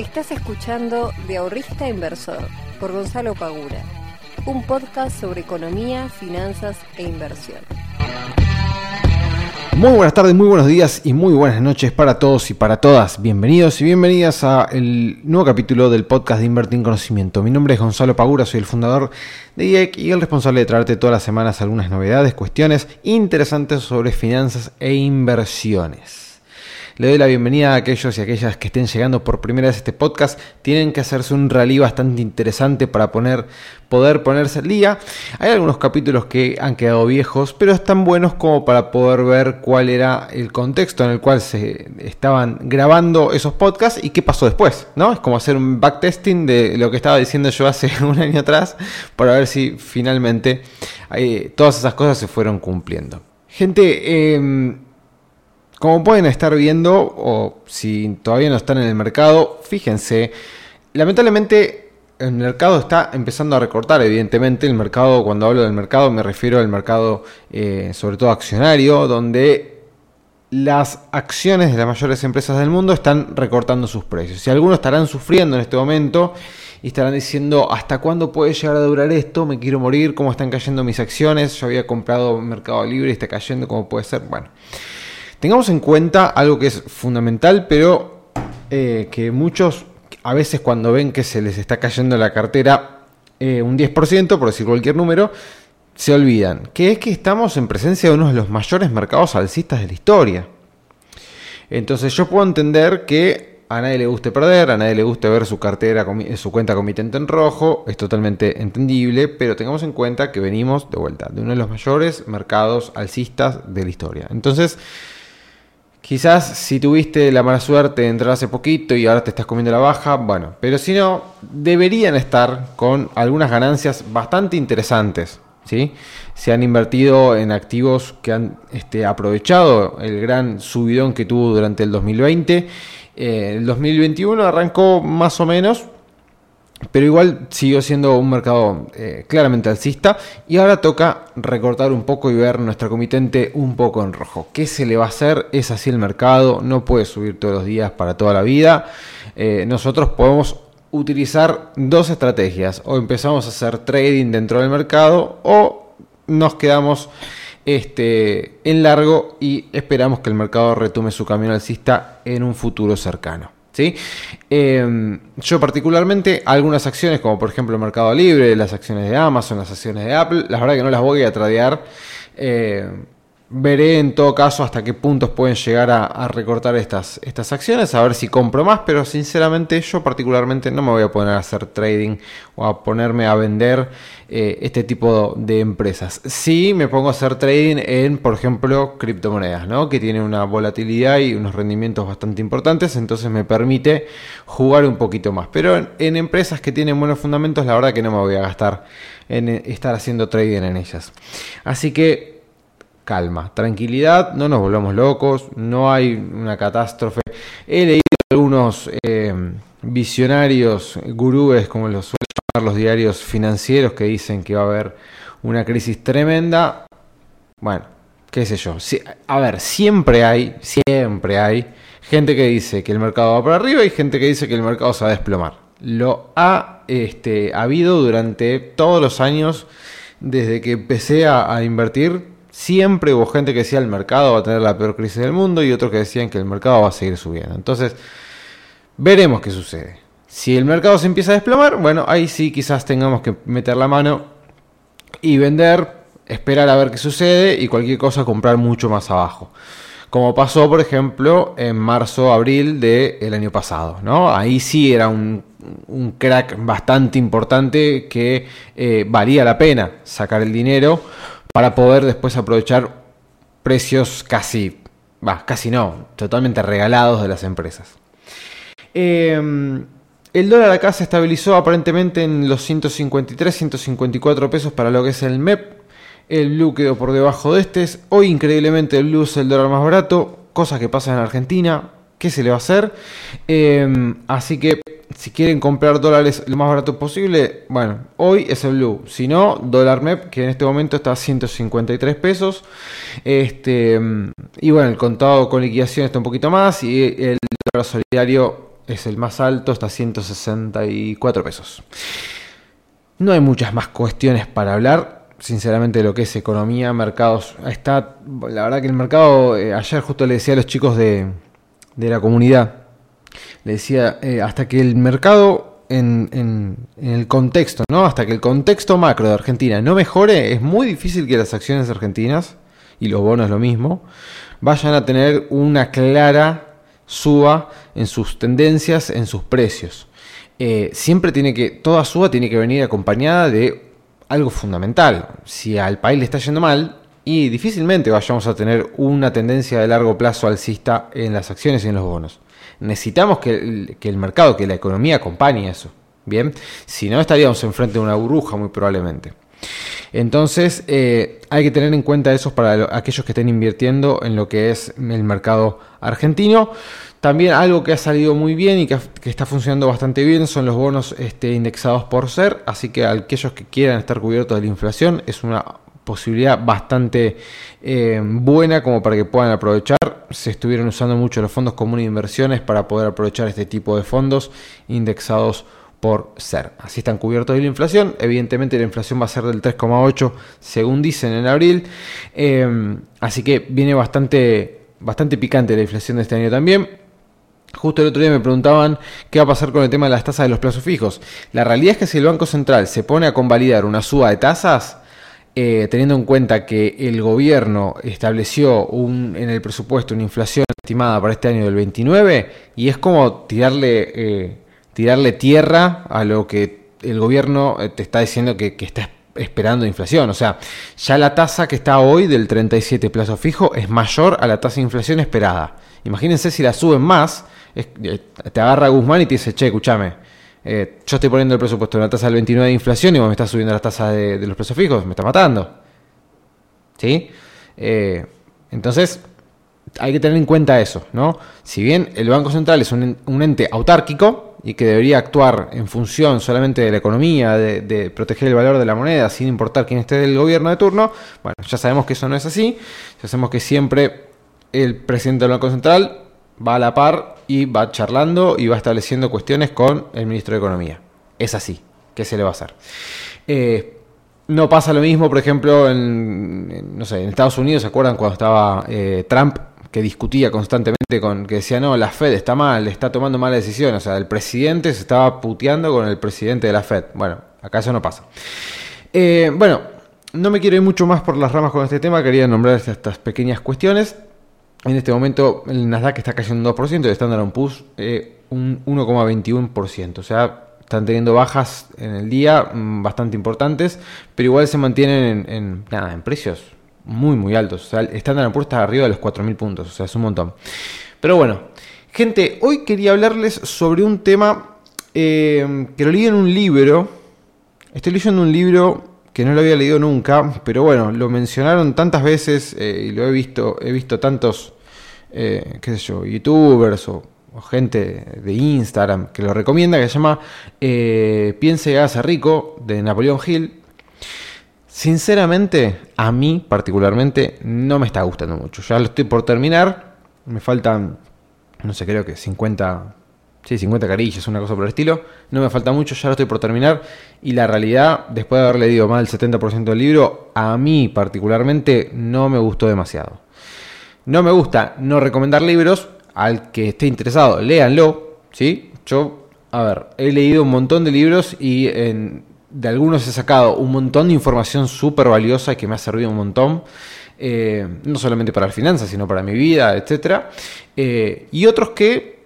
Estás escuchando De Ahorrista Inversor por Gonzalo Pagura, un podcast sobre economía, finanzas e inversión. Muy buenas tardes, muy buenos días y muy buenas noches para todos y para todas. Bienvenidos y bienvenidas a el nuevo capítulo del podcast de Invertir en Conocimiento. Mi nombre es Gonzalo Pagura, soy el fundador de IEC y el responsable de traerte todas las semanas algunas novedades, cuestiones interesantes sobre finanzas e inversiones. Le doy la bienvenida a aquellos y aquellas que estén llegando por primera vez a este podcast. Tienen que hacerse un rally bastante interesante para poner, poder ponerse al día. Hay algunos capítulos que han quedado viejos, pero están buenos como para poder ver cuál era el contexto en el cual se estaban grabando esos podcasts y qué pasó después, ¿no? Es como hacer un backtesting de lo que estaba diciendo yo hace un año atrás para ver si finalmente eh, todas esas cosas se fueron cumpliendo. Gente, eh, como pueden estar viendo, o si todavía no están en el mercado, fíjense, lamentablemente el mercado está empezando a recortar, evidentemente el mercado, cuando hablo del mercado me refiero al mercado eh, sobre todo accionario, donde las acciones de las mayores empresas del mundo están recortando sus precios. Y algunos estarán sufriendo en este momento y estarán diciendo hasta cuándo puede llegar a durar esto, me quiero morir, cómo están cayendo mis acciones, yo había comprado Mercado Libre y está cayendo, cómo puede ser. Bueno, Tengamos en cuenta algo que es fundamental, pero eh, que muchos a veces cuando ven que se les está cayendo la cartera eh, un 10%, por decir cualquier número, se olvidan, que es que estamos en presencia de uno de los mayores mercados alcistas de la historia. Entonces yo puedo entender que a nadie le guste perder, a nadie le guste ver su cartera, su cuenta comitente en rojo, es totalmente entendible, pero tengamos en cuenta que venimos de vuelta de uno de los mayores mercados alcistas de la historia. Entonces, Quizás si tuviste la mala suerte de entrar hace poquito y ahora te estás comiendo la baja, bueno, pero si no, deberían estar con algunas ganancias bastante interesantes. ¿sí? Se han invertido en activos que han este, aprovechado el gran subidón que tuvo durante el 2020. Eh, el 2021 arrancó más o menos, pero igual siguió siendo un mercado eh, claramente alcista y ahora toca recortar un poco y ver nuestra comitente un poco en rojo. ¿Qué se le va a hacer? Es así el mercado, no puede subir todos los días para toda la vida. Eh, nosotros podemos utilizar dos estrategias. O empezamos a hacer trading dentro del mercado o nos quedamos este, en largo y esperamos que el mercado retome su camino alcista en un futuro cercano. ¿Sí? Em, yo particularmente algunas acciones como por ejemplo el Mercado Libre, las acciones de Amazon, las acciones de Apple, la verdad que no las voy a tradear. Eh, veré en todo caso hasta qué puntos pueden llegar a, recortar estas, estas acciones, a ver si compro más, pero sinceramente yo particularmente no me voy a poner a hacer trading o a ponerme a vender eh, este tipo de empresas. Sí me pongo a hacer trading en, por ejemplo, criptomonedas, ¿no? que tiene una volatilidad y unos rendimientos bastante importantes, entonces me permite jugar un poquito más. Pero en, en empresas que tienen buenos fundamentos, la verdad que no me voy a gastar en estar haciendo trading en ellas. Así que calma, tranquilidad, no nos volvamos locos, no hay una catástrofe. He leído algunos eh, visionarios, gurúes, como los suelen llamar los diarios financieros, que dicen que va a haber una crisis tremenda. Bueno, qué sé yo. a ver, siempre hay, siempre hay gente que dice que el mercado va para arriba y gente que dice que el mercado se va a desplomar. Lo ha este, habido durante todos los años desde que empecé a invertir Siempre hubo gente que decía el mercado va a tener la peor crisis del mundo y otros que decían que el mercado va a seguir subiendo. Entonces, veremos qué sucede. Si el mercado se empieza a desplomar, bueno, ahí sí quizás tengamos que meter la mano y vender, esperar a ver qué sucede y cualquier cosa comprar mucho más abajo. Como pasó, por ejemplo, en marzo, abril del año pasado, ¿no? Ahí sí era un, crack bastante importante que eh, valía la pena sacar el dinero para poder después aprovechar precios casi, va, casi no, totalmente regalados de las empresas. Em, el dólar acá se estabilizó aparentemente en los 153, 154 pesos para lo que es el MEP. El blue quedó por debajo de este. Hoy increíblemente el blue es el dólar más barato, cosas que pasan en Argentina. ¿Qué se le va a hacer? Em, así que si quieren comprar dólares lo más barato posible, bueno, hoy es el blue. Si no, dólar MEP, que en este momento está a 153 pesos. Este, y bueno, el contado con liquidación está un poquito más. Y el dólar solidario es el más alto, está a 164 pesos. No hay muchas más cuestiones para hablar, sinceramente, de lo que es economía, mercados. Está, la verdad que el mercado, eh, ayer justo le decía a los chicos de, la comunidad, le decía, eh, hasta que el mercado en, en, el contexto, ¿no? Hasta que el contexto macro de Argentina no mejore, es muy difícil que las acciones argentinas, y los bonos lo mismo, vayan a tener una clara suba en sus tendencias, en sus precios. Eh, siempre tiene que, toda suba tiene que venir acompañada de algo fundamental. Si al país le está yendo mal, y difícilmente vayamos a tener una tendencia de largo plazo alcista en las acciones y en los bonos. Necesitamos que el, que el mercado, que la economía acompañe eso. Bien, si no estaríamos enfrente de una burbuja muy probablemente. Entonces, eh, hay que tener en cuenta eso para aquellos que estén invirtiendo en lo que es el mercado argentino. También algo que ha salido muy bien y que, está funcionando bastante bien son los bonos este, indexados por ser, así que aquellos que quieran estar cubiertos de la inflación es una posibilidad bastante eh, buena como para que puedan aprovechar. Se estuvieron usando mucho los fondos comunes de inversiones para poder aprovechar este tipo de fondos indexados por ser. Así están cubiertos de la inflación. Evidentemente la inflación va a ser del 3,8 según dicen en abril. Em, así que viene bastante, bastante picante la inflación de este año también. Justo el otro día me preguntaban qué va a pasar con el tema de las tasas de los plazos fijos. La realidad es que si el Banco Central se pone a convalidar una suba de tasas, eh, teniendo en cuenta que el gobierno estableció un, en el presupuesto una inflación estimada para este año del 29, y es como tirarle... Eh, tirarle tierra a lo que el gobierno eh, te está diciendo que, está esperando inflación. O sea, ya la tasa que está hoy del 37 plazo fijo es mayor a la tasa de inflación esperada. Imagínense si la suben más, eh, te agarra Guzmán y te dice, che, escúchame, eh, yo estoy poniendo el presupuesto en la tasa del 29 de inflación y vos me estás subiendo la tasa de, los plazos fijos, me está matando. ¿Sí? entonces, hay que tener en cuenta eso, ¿no? Si bien el Banco Central es un ente autárquico, y que debería actuar en función solamente de la economía, de, proteger el valor de la moneda, sin importar quién esté del gobierno de turno, bueno, ya sabemos que eso no es así, ya sabemos que siempre el presidente del Banco Central va a la par y va charlando y va estableciendo cuestiones con el ministro de Economía. Es así, ¿qué se le va a hacer? Eh, no pasa lo mismo, por ejemplo, en, no sé, en Estados Unidos, ¿se acuerdan cuando estaba eh, Trump que discutía constantemente con, que decía, no, la Fed está mal, está tomando malas decisiones. O sea, el presidente se estaba puteando con el presidente de la Fed. Bueno, acá eso no pasa. Eh, bueno, no me quiero ir mucho más por las ramas con este tema, quería nombrar estas pequeñas cuestiones. En este momento el Nasdaq está cayendo un 2%, el Standard Poor's eh, un 1,21%. O sea, están teniendo bajas en el día mm, bastante importantes, pero igual se mantienen en, nada, en precios muy, muy altos. O sea, el Standard Poor's está arriba de los 4.000 puntos, o sea, es un montón. Pero bueno, gente, hoy quería hablarles sobre un tema eh, que lo leí en un libro. Estoy leyendo un libro que no lo había leído nunca, pero bueno, lo mencionaron tantas veces eh, y lo he visto, he visto tantos, eh, qué sé yo, youtubers o, gente de Instagram que lo recomienda, que se llama Piense y hágase rico, de Napoleón Hill. Sinceramente, a mí particularmente no me está gustando mucho. Ya lo estoy por terminar. Me faltan, no sé, creo que 50, sí, 50 carillas, una cosa por el estilo. No me falta mucho, ya lo estoy por terminar. Y la realidad, después de haber leído más del 70% del libro, a mí particularmente no me gustó demasiado. No me gusta no recomendar libros. Al que esté interesado, léanlo. ¿sí? Yo, a ver, he leído un montón de libros y de algunos he sacado un montón de información súper valiosa que me ha servido un montón. Eh, no solamente para las finanzas, sino para mi vida, etc. Eh, y otros que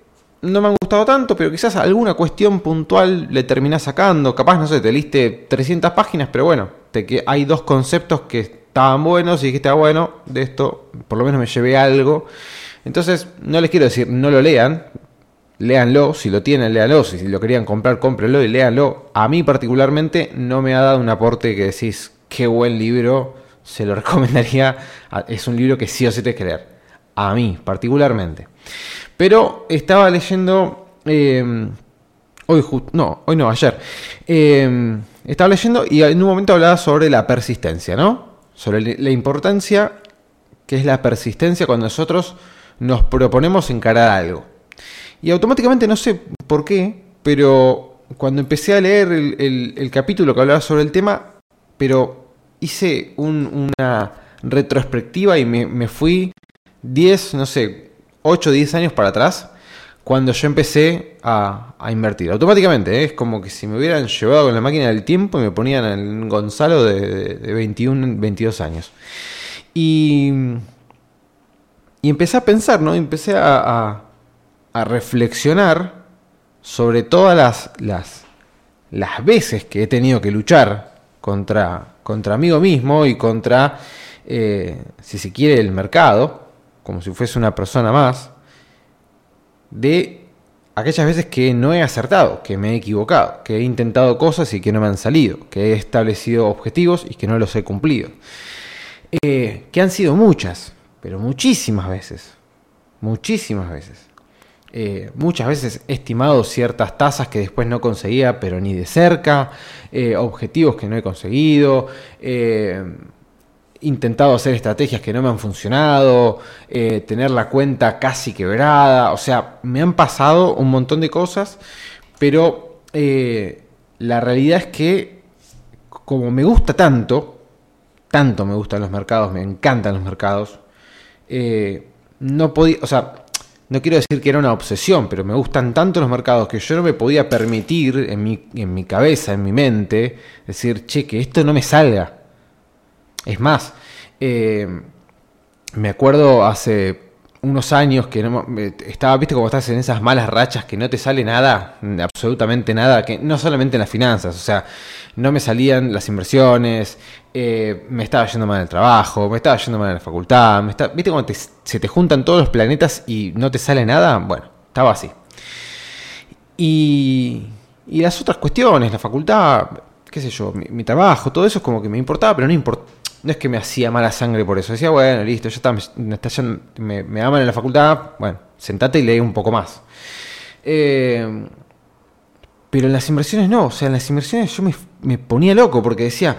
no me han gustado tanto, pero quizás alguna cuestión puntual le terminás sacando. Capaz, no sé, te liste 300 páginas, pero bueno, te, que hay dos conceptos que estaban buenos y dijiste, ah, bueno, de esto por lo menos me llevé algo. Entonces, no les quiero decir, no lo lean, léanlo, si lo tienen, léanlo, si lo querían comprar, cómprenlo y léanlo. A mí particularmente no me ha dado un aporte que decís, qué buen libro, se lo recomendaría, es un libro que sí o sí te que leer. A mí particularmente. Pero estaba leyendo, em, hoy, no, hoy no, ayer, em, estaba leyendo y en un momento hablaba sobre la persistencia, ¿no? Sobre la importancia que es la persistencia cuando nosotros nos proponemos encarar algo. Y automáticamente, no sé por qué, pero cuando empecé a leer el, capítulo que hablaba sobre el tema, pero hice una retrospectiva y me, fui 10, no sé, 8 o 10 años para atrás cuando yo empecé a, invertir. Automáticamente, ¿eh? es como que si me hubieran llevado con la máquina del tiempo y me ponían en Gonzalo de, 21, 22 años. Y, y, empecé a pensar, ¿no? Empecé a, a, reflexionar sobre todas las, las, las, veces que he tenido que luchar contra, contra mí mismo y contra, eh, si se quiere, el mercado, como si fuese una persona más de aquellas veces que no he acertado, que me he equivocado, que he intentado cosas y que no me han salido, que he establecido objetivos y que no los he cumplido. Eh, que han sido muchas, pero muchísimas veces, muchísimas veces. Eh, muchas veces he estimado ciertas tasas que después no conseguía, pero ni de cerca, eh, objetivos que no he conseguido, intentado hacer estrategias que no me han funcionado, eh, tener la cuenta casi quebrada, o sea, me han pasado un montón de cosas, pero eh, la realidad es que como me gusta tanto, tanto me gustan los mercados, me encantan los mercados, eh, no podía, o sea, no quiero decir que era una obsesión, pero me gustan tanto los mercados que yo no me podía permitir en mi, en mi cabeza, en mi mente, decir, che, que esto no me salga es más, eh, me acuerdo hace unos años que estaba, viste, como estás en esas malas rachas que no te sale nada, absolutamente nada, que no solamente en las finanzas, o sea, no me salían las inversiones, eh, me estaba yendo mal el trabajo, me estaba yendo mal la facultad, me viste como se te juntan todos los planetas y no te sale nada, bueno, estaba así. Y, y las otras cuestiones, la facultad, qué sé yo, mi, mi, trabajo, todo eso es como que me importaba, pero no importaba no es que me hacía mala sangre por eso. Decía, bueno, listo, ya está, me, me, aman en la facultad, bueno, sentate y lee un poco más. Eh, pero en las inversiones no, o sea, en las inversiones yo me, ponía loco porque decía,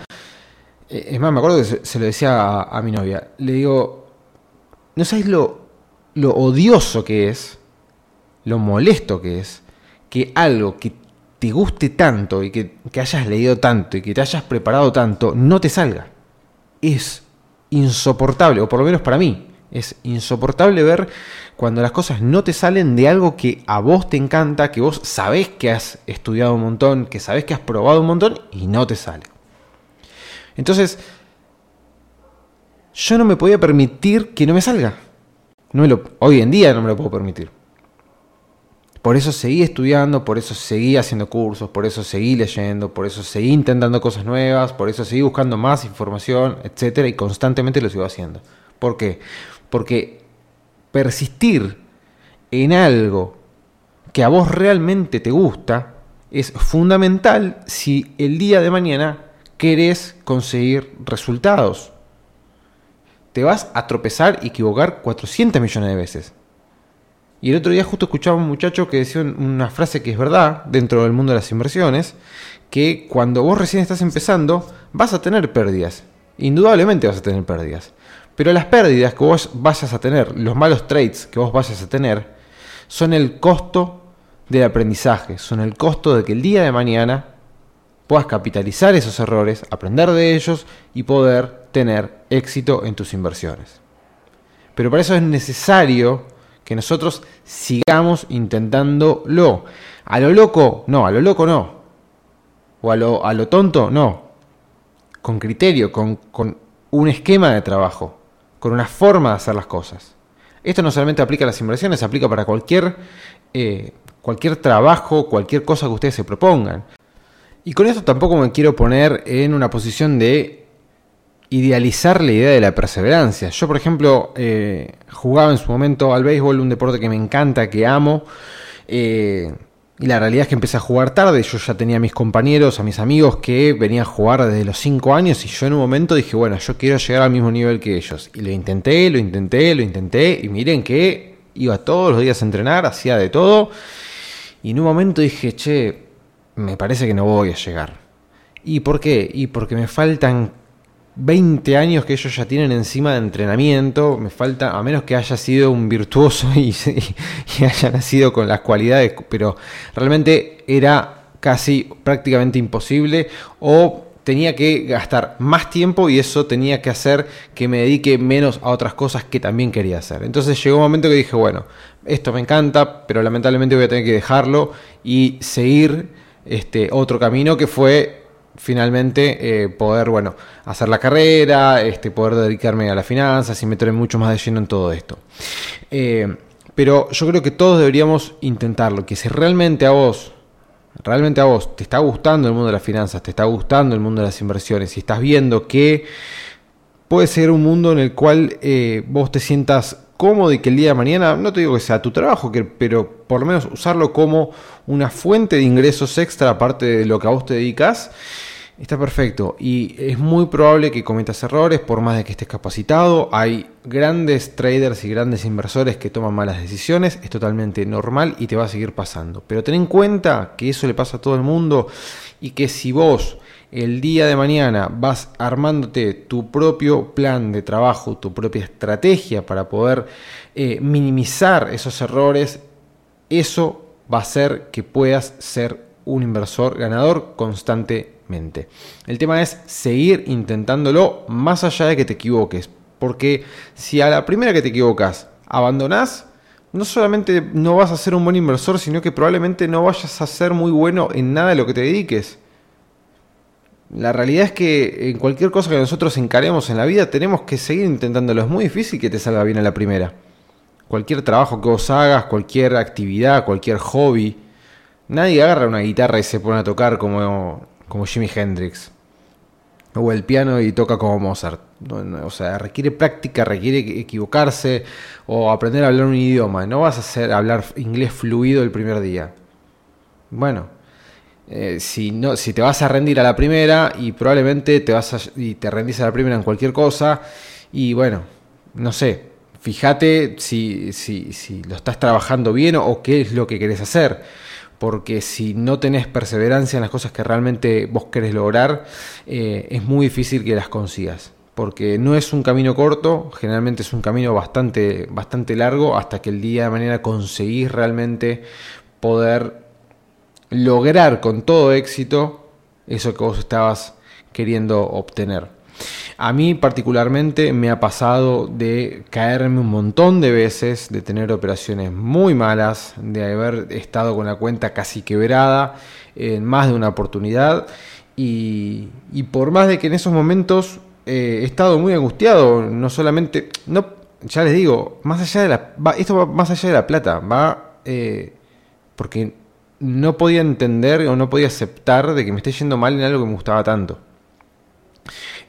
eh, es más, me acuerdo que se, lo decía a, mi novia, le digo, no sabes lo, lo odioso que es, lo molesto que es, que algo que te guste tanto y que, que hayas leído tanto y que te hayas preparado tanto, no te salga es insoportable, o por lo menos para mí, es insoportable ver cuando las cosas no te salen de algo que a vos te encanta, que vos sabés que has estudiado un montón, que sabés que has probado un montón y no te sale. Entonces, yo no me podía permitir que no me salga. No hoy en día no me lo puedo permitir. Por eso seguí estudiando, por eso seguí haciendo cursos, por eso seguí leyendo, por eso seguí intentando cosas nuevas, por eso seguí buscando más información, etcétera, y constantemente lo sigo haciendo. ¿Por qué? Porque persistir en algo que a vos realmente te gusta es fundamental si el día de mañana querés conseguir resultados. Te vas a tropezar y equivocar 400 millones de veces. Y el otro día justo escuchaba a un muchacho que decía una frase que es verdad dentro del mundo de las inversiones, que cuando vos recién estás empezando vas a tener pérdidas. Indudablemente vas a tener pérdidas. Pero las pérdidas que vos vayas a tener, los malos trades que vos vayas a tener, son el costo del aprendizaje, son el costo de que el día de mañana puedas capitalizar esos errores, aprender de ellos y poder tener éxito en tus inversiones. Pero para eso es necesario que nosotros sigamos intentándolo. A lo loco, no, a lo loco no. O a lo, a lo tonto, no. Con criterio, con, un esquema de trabajo, con una forma de hacer las cosas. Esto no solamente aplica a las inversiones, aplica para cualquier, eh, cualquier trabajo, cualquier cosa que ustedes se propongan. Y con esto tampoco me quiero poner en una posición de idealizar la idea de la perseverancia. Yo, por ejemplo, eh, jugaba en su momento al béisbol, un deporte que me encanta, que amo. Eh, y la realidad es que empecé a jugar tarde. Yo ya tenía a mis compañeros, a mis amigos que venían a jugar desde los 5 años. Y yo en un momento dije, bueno, yo quiero llegar al mismo nivel que ellos. Y lo intenté, lo intenté, lo intenté. Y miren que iba todos los días a entrenar, hacía de todo. Y en un momento dije, che, me parece que no voy a llegar. ¿Y por qué? Y porque me faltan 20 años que ellos ya tienen encima de entrenamiento. Me falta, a menos que haya sido un virtuoso y, haya nacido con las cualidades, pero realmente era casi prácticamente imposible o tenía que gastar más tiempo y eso tenía que hacer que me dedique menos a otras cosas que también quería hacer. Entonces llegó un momento que dije, bueno, esto me encanta, pero lamentablemente voy a tener que dejarlo y seguir este otro camino que fue finalmente eh, poder, bueno, hacer la carrera, este, poder dedicarme a las finanzas y meterme mucho más de lleno en todo esto. Eh, pero yo creo que todos deberíamos intentarlo, que si realmente a vos, realmente a vos te está gustando el mundo de las finanzas, te está gustando el mundo de las inversiones y estás viendo que puede ser un mundo en el cual eh, vos te sientas cómodo y que el día de mañana, no te digo que sea tu trabajo, pero por lo menos usarlo como una fuente de ingresos extra aparte de lo que a vos te dedicas, está perfecto. Y es muy probable que cometas errores por más de que estés capacitado. Hay grandes traders y grandes inversores que toman malas decisiones, es totalmente normal y te va a seguir pasando. Pero ten en cuenta que eso le pasa a todo el mundo y que si vos el día de mañana vas armándote tu propio plan de trabajo, tu propia estrategia para poder eh, minimizar esos errores, eso va a hacer que puedas ser un inversor ganador constantemente. El tema es seguir intentándolo más allá de que te equivoques, porque si a la primera que te equivocas abandonás, no solamente no vas a ser un buen inversor, sino que probablemente no vayas a ser muy bueno en nada de lo que te dediques. La realidad es que en cualquier cosa que nosotros encaremos en la vida tenemos que seguir intentándolo. Es muy difícil que te salga bien a la primera. Cualquier trabajo que vos hagas, cualquier actividad, cualquier hobby. Nadie agarra una guitarra y se pone a tocar como, como Jimi Hendrix. O el piano y toca como Mozart. O sea, requiere práctica, requiere equivocarse o aprender a hablar un idioma. No vas a hacer hablar inglés fluido el primer día. Bueno, eh, si, no, si te vas a rendir a la primera y probablemente te vas y te rendís a la primera en cualquier cosa y bueno, no sé, fíjate si, si, si lo estás trabajando bien o, qué es lo que querés hacer. Porque si no tenés perseverancia en las cosas que realmente vos querés lograr, eh, es muy difícil que las consigas. Porque no es un camino corto, generalmente es un camino bastante, bastante largo hasta que el día de mañana conseguís realmente poder lograr con todo éxito eso que vos estabas queriendo obtener. A mí particularmente me ha pasado de caerme un montón de veces, de tener operaciones muy malas, de haber estado con la cuenta casi quebrada en más de una oportunidad y, por más de que en esos momentos eh, he estado muy angustiado, no solamente, no, ya les digo, más allá de la, esto va más allá de la plata, va eh, porque no podía entender o no podía aceptar de que me esté yendo mal en algo que me gustaba tanto.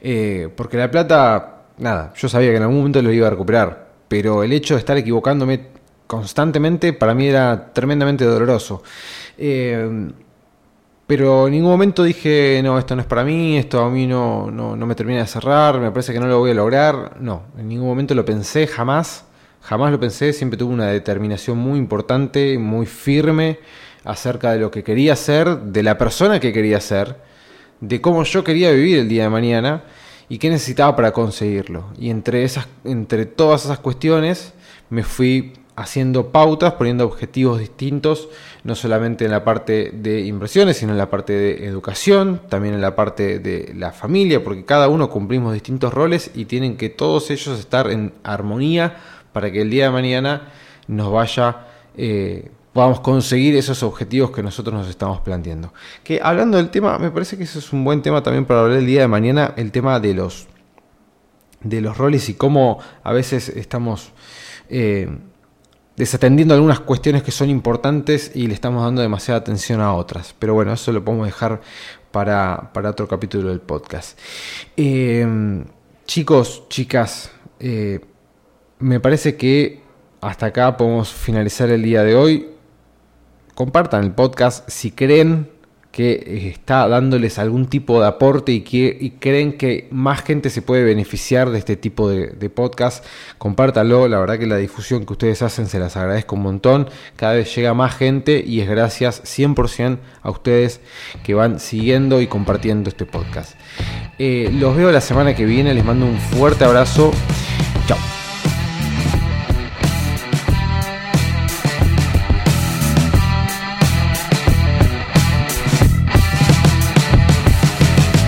Eh, porque la plata, nada, yo sabía que en algún momento lo iba a recuperar, pero el hecho de estar equivocándome constantemente para mí era tremendamente doloroso. Eh, pero en ningún momento dije, no, esto no es para mí, esto a mí no, no, no me termina de cerrar, me parece que no lo voy a lograr. No, en ningún momento lo pensé, jamás, jamás lo pensé, siempre tuve una determinación muy importante, muy firme acerca de lo que quería ser, de la persona que quería ser, de cómo yo quería vivir el día de mañana y qué necesitaba para conseguirlo. Y entre, esas, entre todas esas cuestiones me fui haciendo pautas, poniendo objetivos distintos, no solamente en la parte de inversiones, sino en la parte de educación, también en la parte de la familia, porque cada uno cumplimos distintos roles y tienen que todos ellos estar en armonía para que el día de mañana nos vaya eh, podamos conseguir esos objetivos que nosotros nos estamos planteando. Que hablando del tema, me parece que eso es un buen tema también para hablar el día de mañana, el tema de los de los roles y cómo a veces estamos eh, desatendiendo algunas cuestiones que son importantes y le estamos dando demasiada atención a otras. Pero bueno, eso lo podemos dejar para, otro capítulo del podcast. Eh, chicos, chicas, eh, me parece que hasta acá podemos finalizar el día de hoy compartan el podcast si creen que eh, está dándoles algún tipo de aporte y, que, creen que más gente se puede beneficiar de este tipo de, de podcast, compártalo. La verdad que la difusión que ustedes hacen se las agradezco un montón. Cada vez llega más gente y es gracias 100% a ustedes que van siguiendo y compartiendo este podcast. Eh, los veo la semana que viene, les mando un fuerte abrazo. Chao.